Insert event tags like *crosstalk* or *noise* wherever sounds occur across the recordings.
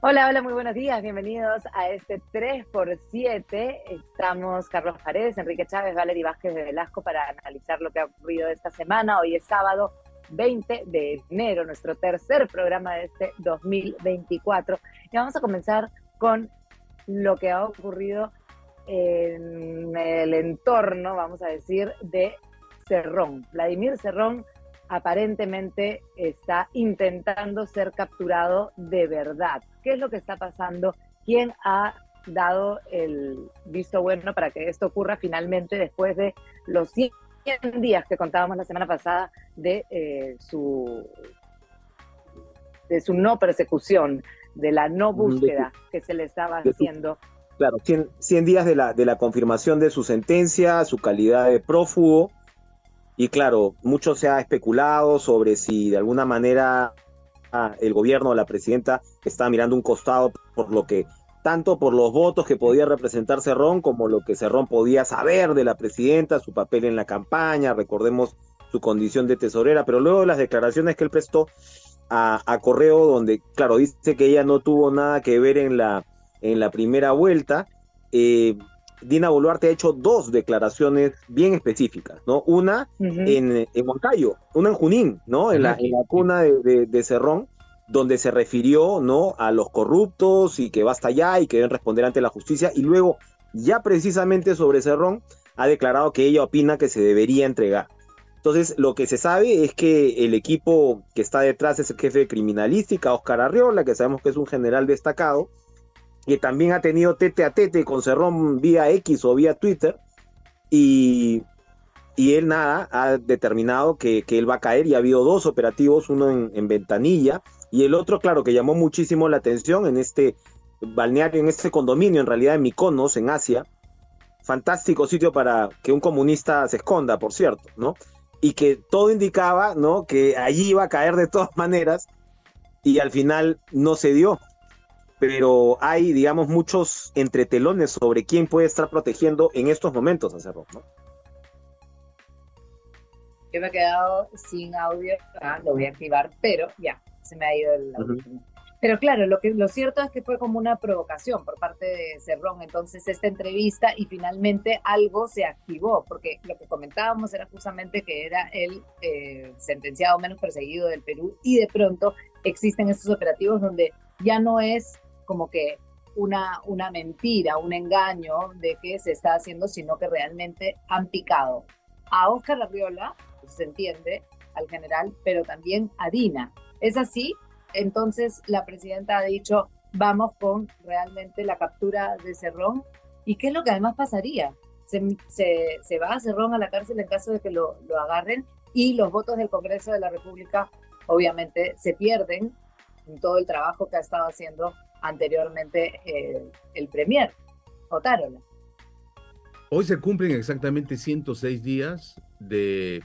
Hola, hola, muy buenos días. Bienvenidos a este 3x7. Estamos Carlos Paredes, Enrique Chávez, Valery Vázquez de Velasco para analizar lo que ha ocurrido esta semana. Hoy es sábado 20 de enero, nuestro tercer programa de este 2024. Y vamos a comenzar con lo que ha ocurrido en el entorno, vamos a decir, de Cerrón. Vladimir Cerrón aparentemente está intentando ser capturado de verdad. ¿Qué es lo que está pasando? ¿Quién ha dado el visto bueno para que esto ocurra finalmente después de los 100 días que contábamos la semana pasada de eh, su de su no persecución, de la no búsqueda que se le estaba haciendo. Claro, 100, 100 días de la, de la confirmación de su sentencia, su calidad de prófugo, y claro, mucho se ha especulado sobre si de alguna manera el gobierno la presidenta está mirando un costado por lo que, tanto por los votos que podía representar Cerrón, como lo que Cerrón podía saber de la presidenta, su papel en la campaña, recordemos su condición de tesorera, pero luego de las declaraciones que él prestó a, a Correo, donde, claro, dice que ella no tuvo nada que ver en la, en la primera vuelta, eh, Dina Boluarte ha hecho dos declaraciones bien específicas, ¿no? Una en, en Huancayo, una en Junín, ¿no? En, la, cuna de, Cerrón, donde se refirió, ¿no? A los corruptos y que basta ya y que deben responder ante la justicia. Y luego, ya precisamente sobre Cerrón, ha declarado que ella opina que se debería entregar. Entonces, lo que se sabe es que el equipo que está detrás es el jefe de criminalística, Oscar Arriola, que sabemos que es un general destacado, que también ha tenido tete a tete con Cerrón vía X o vía Twitter, y, y él nada, ha determinado que, que, él va a caer y ha habido dos operativos, uno en, Ventanilla y el otro, claro, que llamó muchísimo la atención en este balneario, en este condominio, en realidad en Mykonos, en Asia. Fantástico sitio para que un comunista se esconda, por cierto, ¿no? Y que todo indicaba, ¿no? Que allí iba a caer de todas maneras y al final no se dio pero hay, digamos, muchos entretelones sobre quién puede estar protegiendo en estos momentos a Cerrón, ¿no? Yo me he quedado sin audio, ah, lo voy a activar, pero ya, se me ha ido el audio. Pero claro, lo, que, lo cierto es que fue como una provocación por parte de Cerrón, entonces esta entrevista y finalmente algo se activó, porque lo que comentábamos era justamente que era el eh, sentenciado menos perseguido del Perú y de pronto existen estos operativos donde ya no es como que una, una mentira, un engaño de que se está haciendo, sino que realmente han picado a Oscar Arriola, pues, se entiende, al general, pero también a Dina. ¿Es así? Entonces la presidenta ha dicho, vamos con realmente la captura de Cerrón. ¿Y qué es lo que además pasaría? Se, se, va a Cerrón a la cárcel en caso de que lo, lo agarren y los votos del Congreso de la República obviamente se pierden en todo el trabajo que ha estado haciendo anteriormente eh, el Premier, Otárola. Hoy se cumplen exactamente 106 días de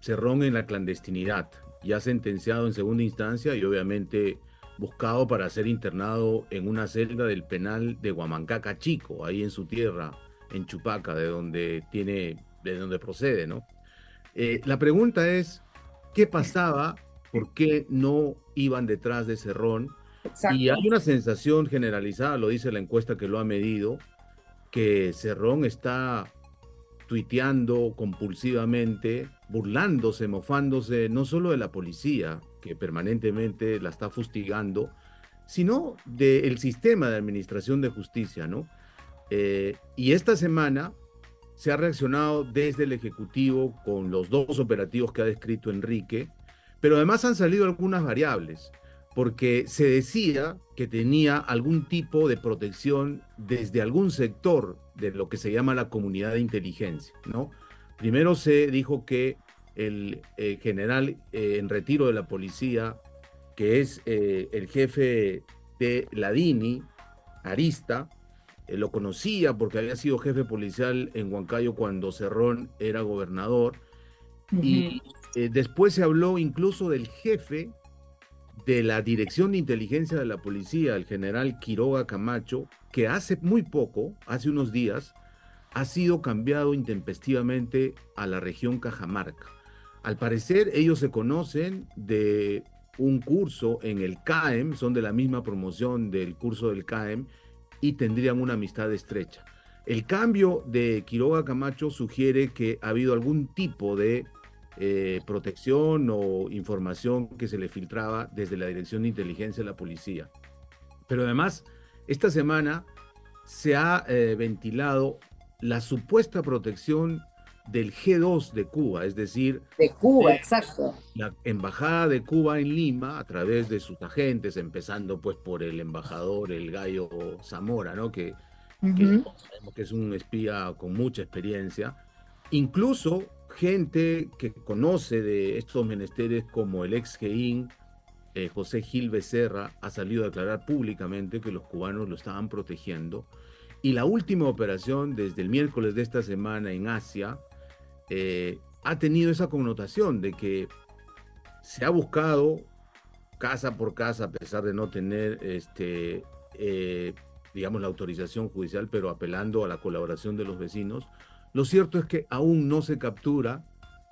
Cerrón en la clandestinidad, ya sentenciado en segunda instancia y obviamente buscado para ser internado en una celda del penal de Huamancaca Chico, ahí en su tierra, en Chupaca, de donde tiene, de donde procede, ¿no? Eh, la pregunta es, ¿qué pasaba? ¿Por qué no iban detrás de Cerrón? Y hay una sensación generalizada, lo dice la encuesta que lo ha medido, que Cerrón está tuiteando compulsivamente, burlándose, mofándose no solo de la policía, que permanentemente la está fustigando, sino del sistema de administración de justicia, ¿no? Eh, y esta semana se ha reaccionado desde el Ejecutivo con los dos operativos que ha descrito Enrique, pero además han salido algunas variables porque se decía que tenía algún tipo de protección desde algún sector de lo que se llama la comunidad de inteligencia, ¿no? Primero se dijo que el eh, general eh, en retiro de la policía, que es eh, el jefe de la DINI, Arista, lo conocía porque había sido jefe policial en Huancayo cuando Cerrón era gobernador, y después se habló incluso del jefe de la Dirección de Inteligencia de la Policía, el general Quiroga Camacho, que hace muy poco, hace unos días, ha sido cambiado intempestivamente a la región Cajamarca. Al parecer, ellos se conocen de un curso en el CAEM, son de la misma promoción del curso del CAEM y tendrían una amistad estrecha. El cambio de Quiroga Camacho sugiere que ha habido algún tipo de eh, protección o información que se le filtraba desde la Dirección de Inteligencia de la Policía. Pero además, esta semana se ha eh, ventilado la supuesta protección del G2 de Cuba, es decir... De Cuba, exacto. La Embajada de Cuba en Lima, a través de sus agentes, empezando pues por el embajador, el gallo Zamora, ¿no? Que, que es un espía con mucha experiencia. Incluso gente que conoce de estos menesteres como el ex GEIN, eh, José Gil Becerra, ha salido a declarar públicamente que los cubanos lo estaban protegiendo. Y la última operación, desde el miércoles de esta semana en Asia, eh, ha tenido esa connotación de que se ha buscado casa por casa, a pesar de no tener, este, eh, digamos, la autorización judicial, pero apelando a la colaboración de los vecinos. Lo cierto es que aún no se captura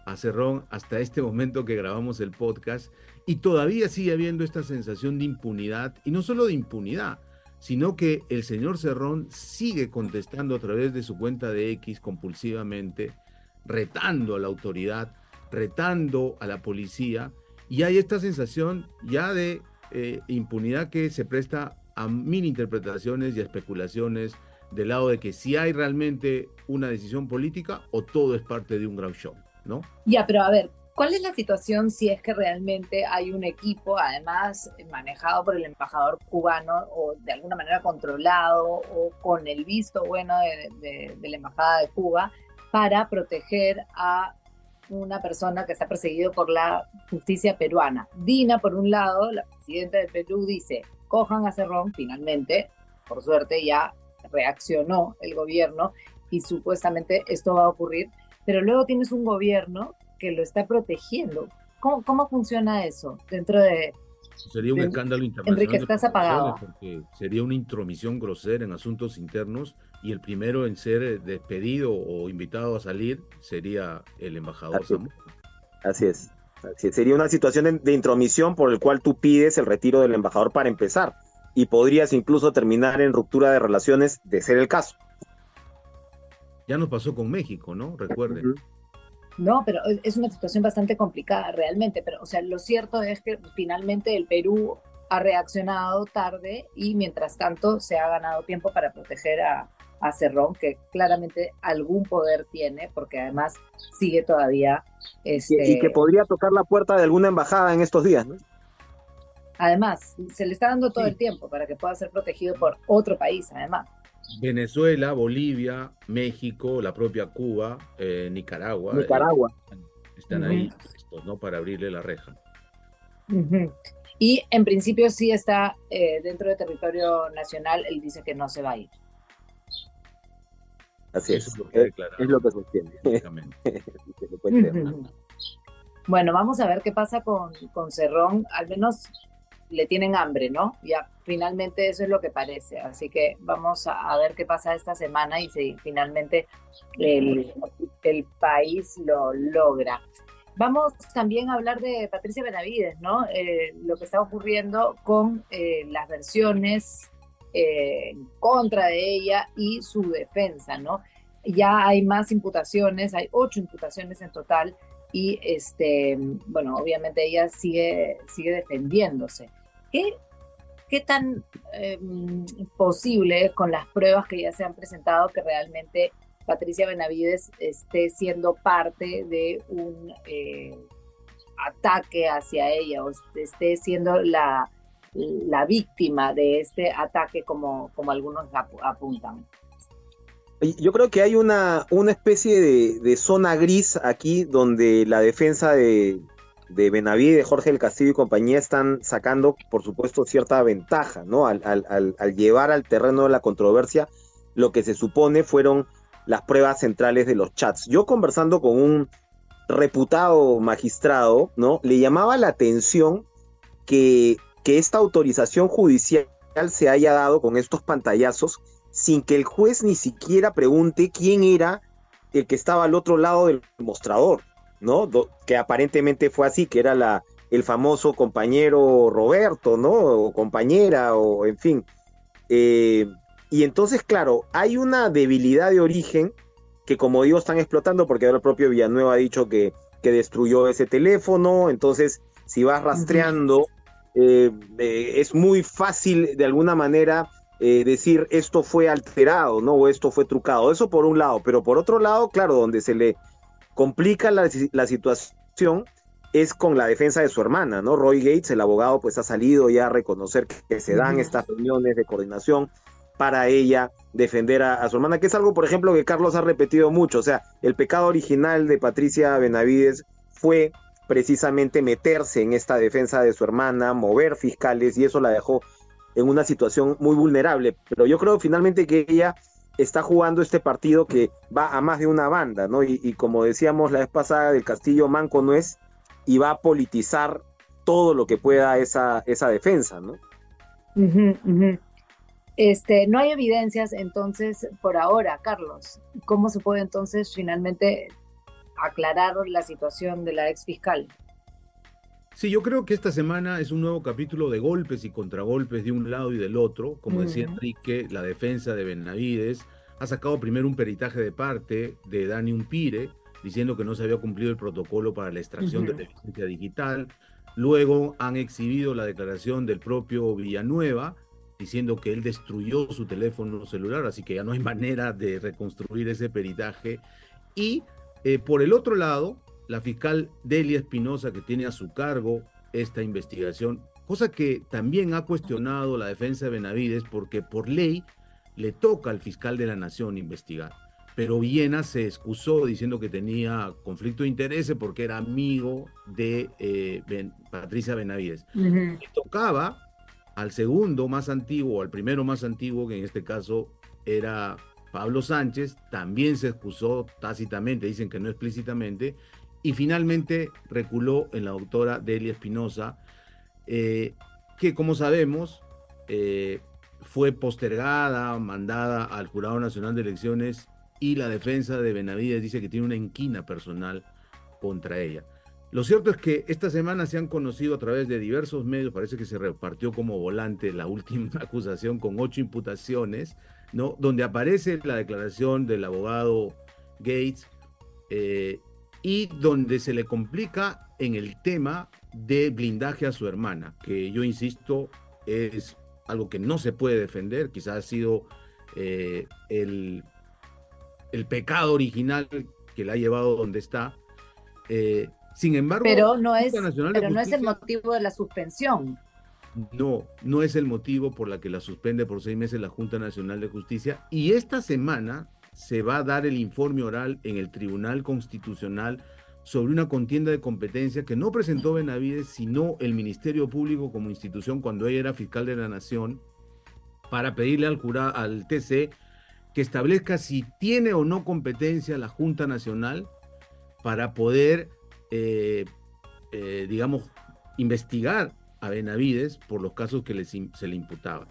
a Cerrón hasta este momento que grabamos el podcast y todavía sigue habiendo esta sensación de impunidad, y no solo de impunidad, sino que el señor Cerrón sigue contestando a través de su cuenta de X compulsivamente retando a la autoridad, retando a la policía, y hay esta sensación ya de eh, impunidad que se presta a mil interpretaciones y especulaciones del lado de que si hay realmente una decisión política o todo es parte de un gran show, ¿no? Ya, pero a ver, ¿cuál es la situación si es que realmente hay un equipo, además manejado por el embajador cubano o de alguna manera controlado o con el visto bueno de la embajada de Cuba, para proteger a una persona que está perseguido por la justicia peruana. Dina, por un lado, la presidenta de Perú, dice, cojan a Cerrón, finalmente, por suerte ya reaccionó el gobierno y supuestamente esto va a ocurrir, pero luego tienes un gobierno que lo está protegiendo. ¿Cómo, cómo funciona eso dentro de, Sería un escándalo internacional. Enrique, estás apagado. Porque sería una intromisión grosera en asuntos internos y el primero en ser despedido o invitado a salir sería el embajador Así es. Así es. Sería una situación de, intromisión por el cual tú pides el retiro del embajador para empezar y podrías incluso terminar en ruptura de relaciones de ser el caso. Ya nos pasó con México, ¿no? Recuerden. No, pero es una situación bastante complicada realmente, pero o sea, lo cierto es que finalmente el Perú ha reaccionado tarde y mientras tanto se ha ganado tiempo para proteger a, a Cerrón, que claramente algún poder tiene, porque además sigue todavía... Este... Y, que podría tocar la puerta de alguna embajada en estos días, ¿no? Además, se le está dando todo el tiempo para que pueda ser protegido por otro país, además. Venezuela, Bolivia, México, la propia Cuba, eh, Nicaragua. Nicaragua. están ahí ¿no? Para abrirle la reja. Y en principio sí está eh, dentro del territorio nacional, él dice que no se va a ir. Así es. Es lo que, sostiene. *laughs* bueno, vamos a ver qué pasa con, con Cerrón. Al menos le tienen hambre, ¿no? Ya finalmente eso es lo que parece. Así que vamos a, ver qué pasa esta semana y si finalmente el, país lo logra. Vamos también a hablar de Patricia Benavides, ¿no? Eh, lo que está ocurriendo con eh, las versiones eh, contra de ella y su defensa, ¿no? Ya hay más imputaciones, hay ocho imputaciones en total y, este, bueno, obviamente ella sigue, sigue defendiéndose. ¿Qué, tan em, posible es con las pruebas que ya se han presentado que realmente Patricia Benavides esté siendo parte de un eh, ataque hacia ella o esté siendo la, víctima de este ataque como, como algunos apuntan? Yo creo que hay una, una especie de, zona gris aquí donde la defensa de, de Benavides, Jorge del Castillo y compañía están sacando, por supuesto, cierta ventaja, ¿no? Al, llevar al terreno de la controversia lo que se supone fueron las pruebas centrales de los chats. Yo conversando con un reputado magistrado, ¿no? Le llamaba la atención que esta autorización judicial se haya dado con estos pantallazos sin que el juez ni siquiera pregunte quién era el que estaba al otro lado del mostrador. ¿No? que aparentemente fue así, que era la, el famoso compañero Roberto, ¿no? O compañera, o en fin. Eh, y entonces, claro, hay una debilidad de origen que, como digo, están explotando porque ahora el propio Villanueva ha dicho que, que destruyó ese teléfono. Entonces, si vas rastreando, eh, eh, es muy fácil de alguna manera decir esto fue alterado, ¿no? O esto fue trucado. Eso por un lado. Pero por otro lado, claro, donde se le complica la, la situación es con la defensa de su hermana, ¿no? Roy Gates, el abogado, pues ha salido ya a reconocer que se dan estas reuniones de coordinación para ella defender a, su hermana, que es algo, por ejemplo, que Carlos ha repetido mucho. O sea, el pecado original de Patricia Benavides fue precisamente meterse en esta defensa de su hermana, mover fiscales, y eso la dejó en una situación muy vulnerable. Pero yo creo finalmente que ella está jugando este partido que va a más de una banda, ¿no? Y, como decíamos la vez pasada, del Castillo Manco no es y va a politizar todo lo que pueda esa, esa defensa, ¿no? Este, no hay evidencias entonces por ahora, Carlos. ¿Cómo se puede entonces finalmente aclarar la situación de la ex fiscal? Sí, yo creo que esta semana es un nuevo capítulo de golpes y contragolpes de un lado y del otro. Como decía Enrique, la defensa de Benavides ha sacado primero un peritaje de parte de Dani Umpire, diciendo que no se había cumplido el protocolo para la extracción de la evidencia digital. Luego han exhibido la declaración del propio Villanueva, diciendo que él destruyó su teléfono celular, así que ya no hay *laughs* manera de reconstruir ese peritaje. Y eh, por el otro lado, la fiscal Delia Espinosa, que tiene a su cargo esta investigación, cosa que también ha cuestionado la defensa de Benavides, porque por ley le toca al fiscal de la nación investigar pero Viena se excusó diciendo que tenía conflicto de intereses porque era amigo de eh, Patricia Benavides. tocaba al segundo más antiguo, al primero más antiguo, que en este caso era Pablo Sánchez, también se excusó tácitamente, dicen que no explícitamente, y finalmente reculó en la doctora Delia Espinosa, eh, que como sabemos eh, fue postergada, mandada al Jurado Nacional de Elecciones y la defensa de Benavides dice que tiene una inquina personal contra ella. Lo cierto es que esta semana se han conocido a través de diversos medios, parece que se repartió como volante la última *laughs* acusación con ocho imputaciones, ¿no? donde aparece la declaración del abogado Gates eh, y donde se le complica en el tema de blindaje a su hermana, que yo insisto es algo que no se puede defender, quizás ha sido eh, el el pecado original que la ha llevado donde está. Eh, sin embargo, pero no es, pero no es el motivo de la suspensión. No, no es el motivo por la que la suspende por seis meses la Junta Nacional de Justicia. Y esta semana se va a dar el informe oral en el Tribunal Constitucional sobre una contienda de competencia que no presentó Benavides, sino el Ministerio Público como institución cuando ella era fiscal de la Nación, para pedirle al, al TC que establezca si tiene o no competencia la Junta Nacional para poder, eh, eh, digamos, investigar a Benavides por los casos que se le imputaban.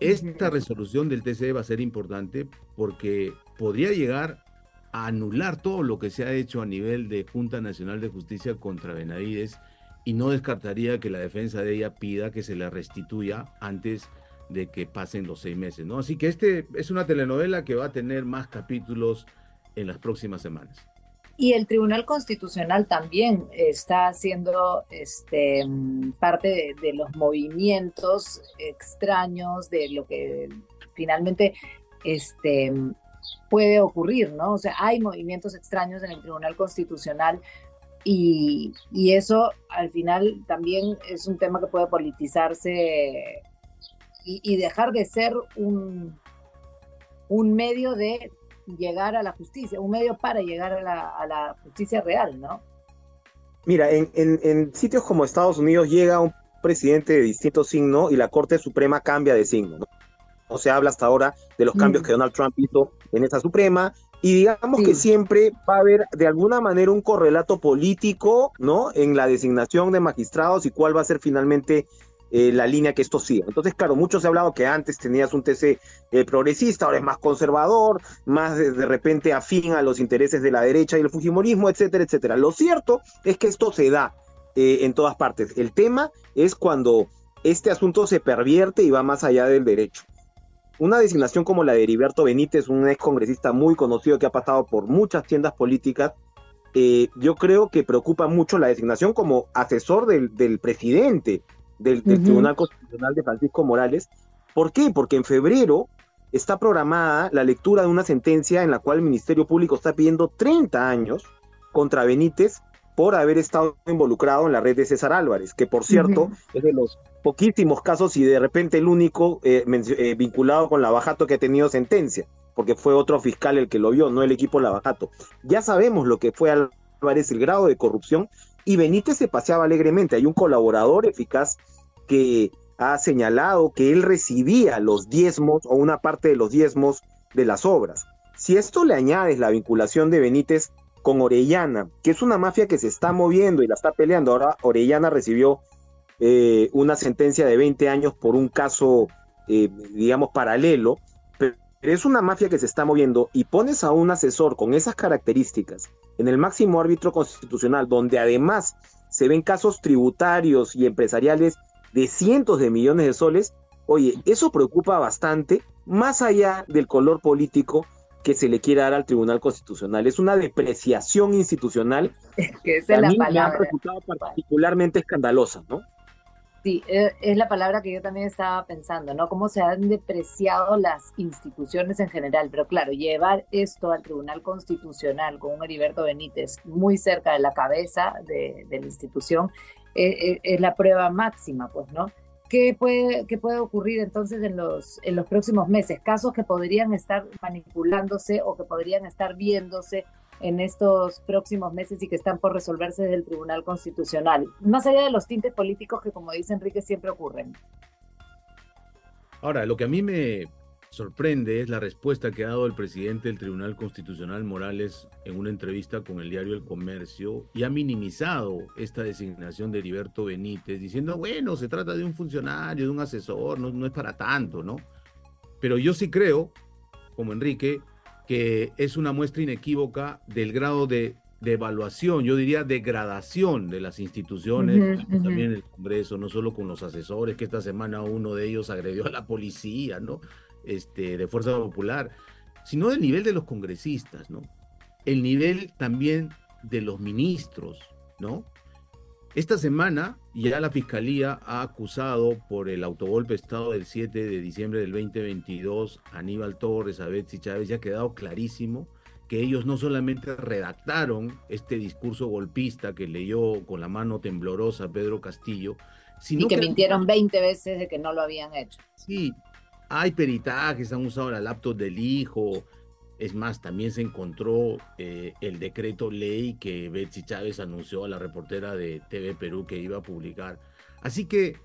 Esta resolución del TCE va a ser importante porque podría llegar a anular todo lo que se ha hecho a nivel de Junta Nacional de Justicia contra Benavides y no descartaría que la defensa de ella pida que se la restituya antes de que pasen los seis meses, ¿no? Así que este es una telenovela que va a tener más capítulos en las próximas semanas. Y el Tribunal Constitucional también está haciendo este, parte de, los movimientos extraños de lo que finalmente este, puede ocurrir, ¿no? O sea, hay movimientos extraños en el Tribunal Constitucional y, eso al final también es un tema que puede politizarse y, dejar de ser un medio de llegar a la justicia, un medio para llegar a la, justicia real, ¿no? Mira, en, en, sitios como Estados Unidos llega un presidente de distinto signo y la Corte Suprema cambia de signo, ¿no? No se habla hasta ahora de los cambios que Donald Trump hizo en esta Suprema y digamos que siempre va a haber de alguna manera un correlato político, ¿no? En la designación de magistrados y cuál va a ser finalmente eh, la línea que esto sigue. Entonces, claro, muchos se ha hablado que antes tenías un TC eh, progresista, ahora es más conservador, más de, repente afín a los intereses de la derecha y el fujimorismo, etcétera, etcétera. Lo cierto es que esto se da eh, en todas partes. El tema es cuando este asunto se pervierte y va más allá del derecho. Una designación como la de Heriberto Benítez, un ex congresista muy conocido que ha pasado por muchas tiendas políticas, yo creo que preocupa mucho la designación como asesor del, presidente del, Tribunal Constitucional de Francisco Morales. ¿Por qué? Porque en febrero está programada la lectura de una sentencia en la cual el Ministerio Público está pidiendo 30 años contra Benítez por haber estado involucrado en la red de César Álvarez, que por cierto es de los poquísimos casos y de repente el único eh, eh, vinculado con Lavajato que ha tenido sentencia, porque fue otro fiscal el que lo vio, no el equipo Lavajato. Ya sabemos lo que fue Álvarez, el grado de corrupción, y Benítez se paseaba alegremente. Hay un colaborador eficaz que ha señalado que él recibía los diezmos o una parte de los diezmos de las obras. Si esto le añades la vinculación de Benítez con Orellana, que es una mafia que se está moviendo y la está peleando. Ahora Orellana recibió eh, una sentencia de 20 años por un caso, eh, digamos, paralelo, es una mafia que se está moviendo y pones a un asesor con esas características en el máximo árbitro constitucional, donde además se ven casos tributarios y empresariales de cientos de millones de soles, oye, eso preocupa bastante, más allá del color político que se le quiere dar al Tribunal Constitucional. Es una depreciación institucional que es la palabra. ha resultado particularmente escandalosa, ¿no? Sí, e, es la palabra que yo también estaba pensando, ¿no? Cómo se han depreciado las instituciones en general, pero claro, llevar esto al Tribunal Constitucional con un Heriberto Benítez muy cerca de la cabeza de, la institución e, e, es la prueba máxima, pues, ¿no? ¿Qué puede, qué puede ocurrir entonces en los, en los próximos meses? Casos que podrían estar manipulándose o que podrían estar viéndose en estos próximos meses y que están por resolverse desde el Tribunal Constitucional, más allá de los tintes políticos que, como dice Enrique, siempre ocurren. Ahora, lo que a mí me, sorprende es la respuesta que ha dado el presidente del Tribunal Constitucional Morales en una entrevista con el diario El Comercio y ha minimizado esta designación de Heriberto Benítez diciendo, bueno, se trata de un funcionario, de un asesor, no, no es para tanto, ¿no? Pero yo sí creo, como Enrique, que es una muestra inequívoca del grado de, de evaluación, yo diría degradación de las instituciones, también el Congreso, no solo con los asesores, que esta semana uno de ellos agredió a la policía, ¿no? este, de Fuerza Popular, sino del nivel de los congresistas, ¿no? El nivel también de los ministros, ¿no? Esta semana ya la Fiscalía ha acusado por el autogolpe Estado del 7 de diciembre del 2022 a Aníbal Torres, a Betsy Chávez, ya ha quedado clarísimo que ellos no solamente redactaron este discurso golpista que leyó con la mano temblorosa Pedro Castillo, sino y que, que mintieron 20 veces de que no lo habían hecho. Sí, hay peritajes, han usado la laptop del hijo. Es más, también se encontró eh, el decreto ley que Betsy Chávez anunció a la reportera de TV Perú que iba a publicar. Así que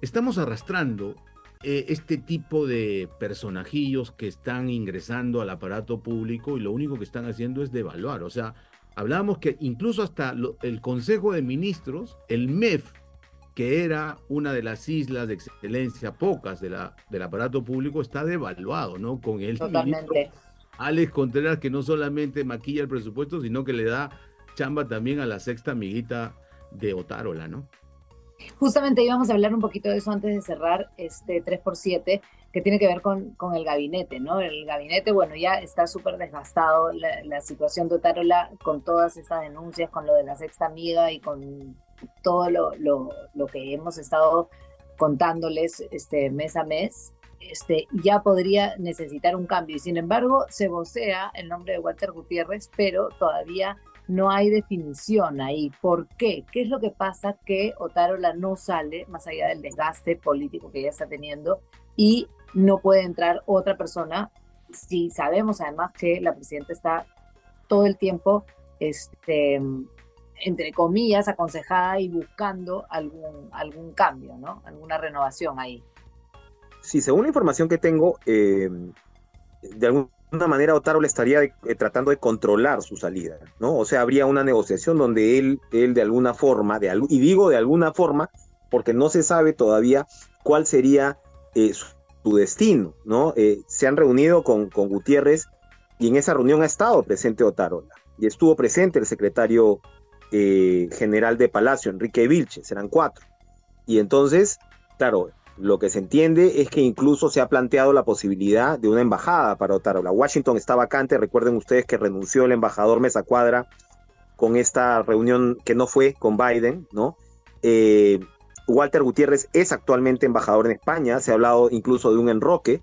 estamos arrastrando eh, este tipo de personajillos que están ingresando al aparato público y lo único que están haciendo es devaluar. O sea, hablamos que incluso hasta el Consejo de Ministros, el MEF, que era una de las islas de excelencia, pocas de la, del aparato público, está devaluado, ¿no? Con el Totalmente. Alex Contreras, que no solamente maquilla el presupuesto, sino que le da chamba también a la sexta amiguita de Otárola, ¿no? Justamente íbamos a hablar un poquito de eso antes de cerrar este 3x7, que tiene que ver con, con el gabinete, ¿no? El gabinete, bueno, ya está súper desgastado la, situación de Otárola con todas estas denuncias, con lo de la sexta amiga y con todo lo, lo, lo que hemos estado contándoles este, mes a mes, este, ya podría necesitar un cambio. Y sin embargo, se vocea el nombre de Walter Gutiérrez, pero todavía no hay definición ahí. ¿Por qué? ¿Qué es lo que pasa que Otárola no sale, más allá del desgaste político que ya está teniendo, y no puede entrar otra persona si sabemos además que la presidenta está todo el tiempo este, entre comillas, aconsejada y buscando algún, algún cambio, ¿no? Alguna renovación ahí. Sí, según la información que tengo, eh, de alguna manera Otaro estaría eh, tratando de controlar su salida, ¿no? O sea, habría una negociación donde él, él de alguna forma, de, y digo de alguna forma, porque no se sabe todavía cuál sería eh, su, destino, ¿no? se han reunido con, con Gutiérrez y en esa reunión ha estado presente Otárola y estuvo presente el secretario general de Palacio, Enrique Vilches, eran cuatro. Y entonces, claro, lo que se entiende es que incluso se ha planteado la posibilidad de una embajada para Otárola. Washington está vacante, recuerden ustedes que renunció el embajador Mesa Cuadra con esta reunión que no fue con Biden, ¿no? Eh, Walter Gutiérrez es actualmente embajador en España, se ha hablado incluso de un enroque,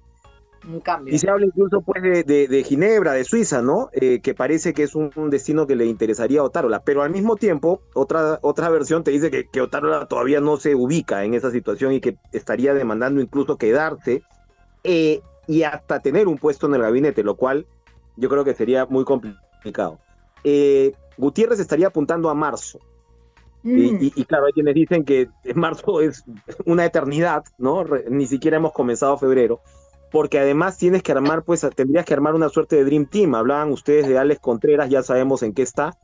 cambio. Y se habla incluso pues de, Ginebra, de Suiza, ¿no? Eh, que parece que es un, destino que le interesaría a Otárola, pero al mismo tiempo, otra, otra versión te dice que, que Otárola todavía no se ubica en esa situación y que estaría demandando incluso quedarse eh, y hasta tener un puesto en el gabinete, lo cual yo creo que sería muy complicado. Eh, Gutiérrez estaría apuntando a marzo. Y, mm. y, claro, hay quienes dicen que marzo es una eternidad, ¿no? ni siquiera hemos comenzado febrero porque además tienes que armar, pues tendrías que armar una suerte de Dream Team. Hablaban ustedes de Alex Contreras, ya sabemos en qué está.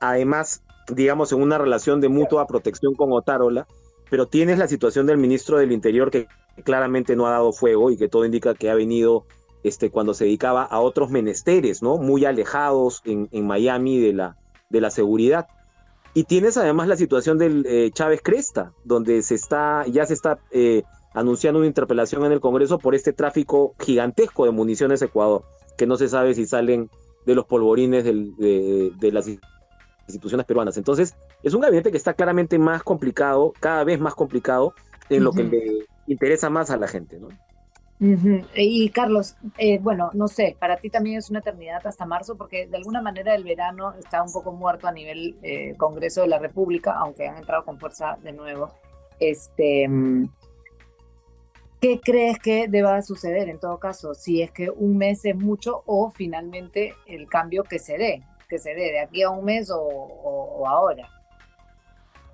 Además, digamos, en una relación de mutua protección con Otárola, pero tienes la situación del ministro del Interior que claramente no ha dado fuego y que todo indica que ha venido este, cuando se dedicaba a otros menesteres, ¿no? Muy alejados en, Miami de la, de la seguridad. Y tienes además la situación del eh, Chávez Cresta, donde se está, ya se está eh, anunciando una interpelación en el Congreso por este tráfico gigantesco de municiones Ecuador, que no se sabe si salen de los polvorines de, las instituciones peruanas. Entonces, es un gabinete que está claramente más complicado, cada vez más complicado, en lo que le interesa más a la gente, ¿no? Y Carlos, eh, bueno, no sé, para ti también es una eternidad hasta marzo, porque de alguna manera el verano está un poco muerto a nivel eh, Congreso de la República, aunque han entrado con fuerza de nuevo. Este, mm, ¿Qué crees que deba suceder en todo caso? Si es que un mes es mucho o finalmente el cambio que se dé, que se dé de aquí a un mes o, ahora.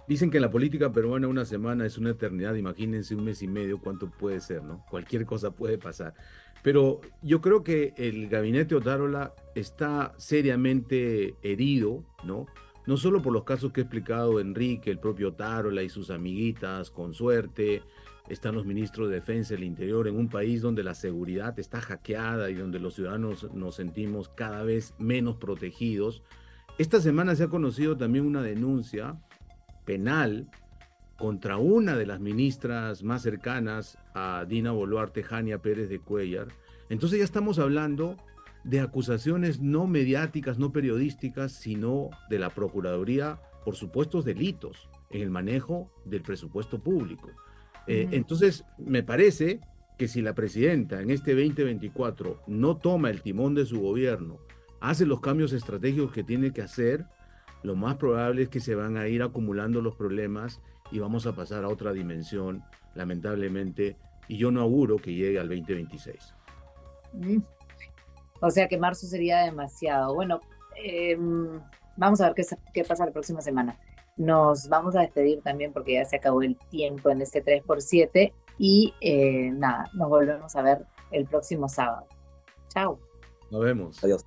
Dicen que en la política peruana una semana es una eternidad, imagínense un mes y medio cuánto puede ser, ¿no? Cualquier cosa puede pasar. Pero yo creo que el gabinete Otárola está seriamente herido, ¿no? No solo por los casos que ha explicado Enrique, el propio Otárola y sus amiguitas, con suerte, están los ministros de Defensa del Interior en un país donde la seguridad está hackeada y donde los ciudadanos nos sentimos cada vez menos protegidos. Esta semana se ha conocido también una denuncia penal contra una de las ministras más cercanas a Dina Boluarte, Jania Pérez de Cuellar. Entonces ya estamos hablando de acusaciones no mediáticas, no periodísticas, sino de la Procuraduría por supuestos delitos en el manejo del presupuesto público. Eh, entonces, me parece que si la presidenta en este 2024 no toma el timón de su gobierno, hace los cambios estratégicos que tiene que hacer, lo más probable es que se van a ir acumulando los problemas y vamos a pasar a otra dimensión, lamentablemente, y yo no auguro que llegue al 2026. O sea que marzo sería demasiado. Bueno, em, vamos a ver qué, qué pasa la próxima semana. Nos vamos a despedir también porque ya se acabó el tiempo en este 3x7 y eh, nada, nos volvemos a ver el próximo sábado. Chao. Nos vemos. Adiós.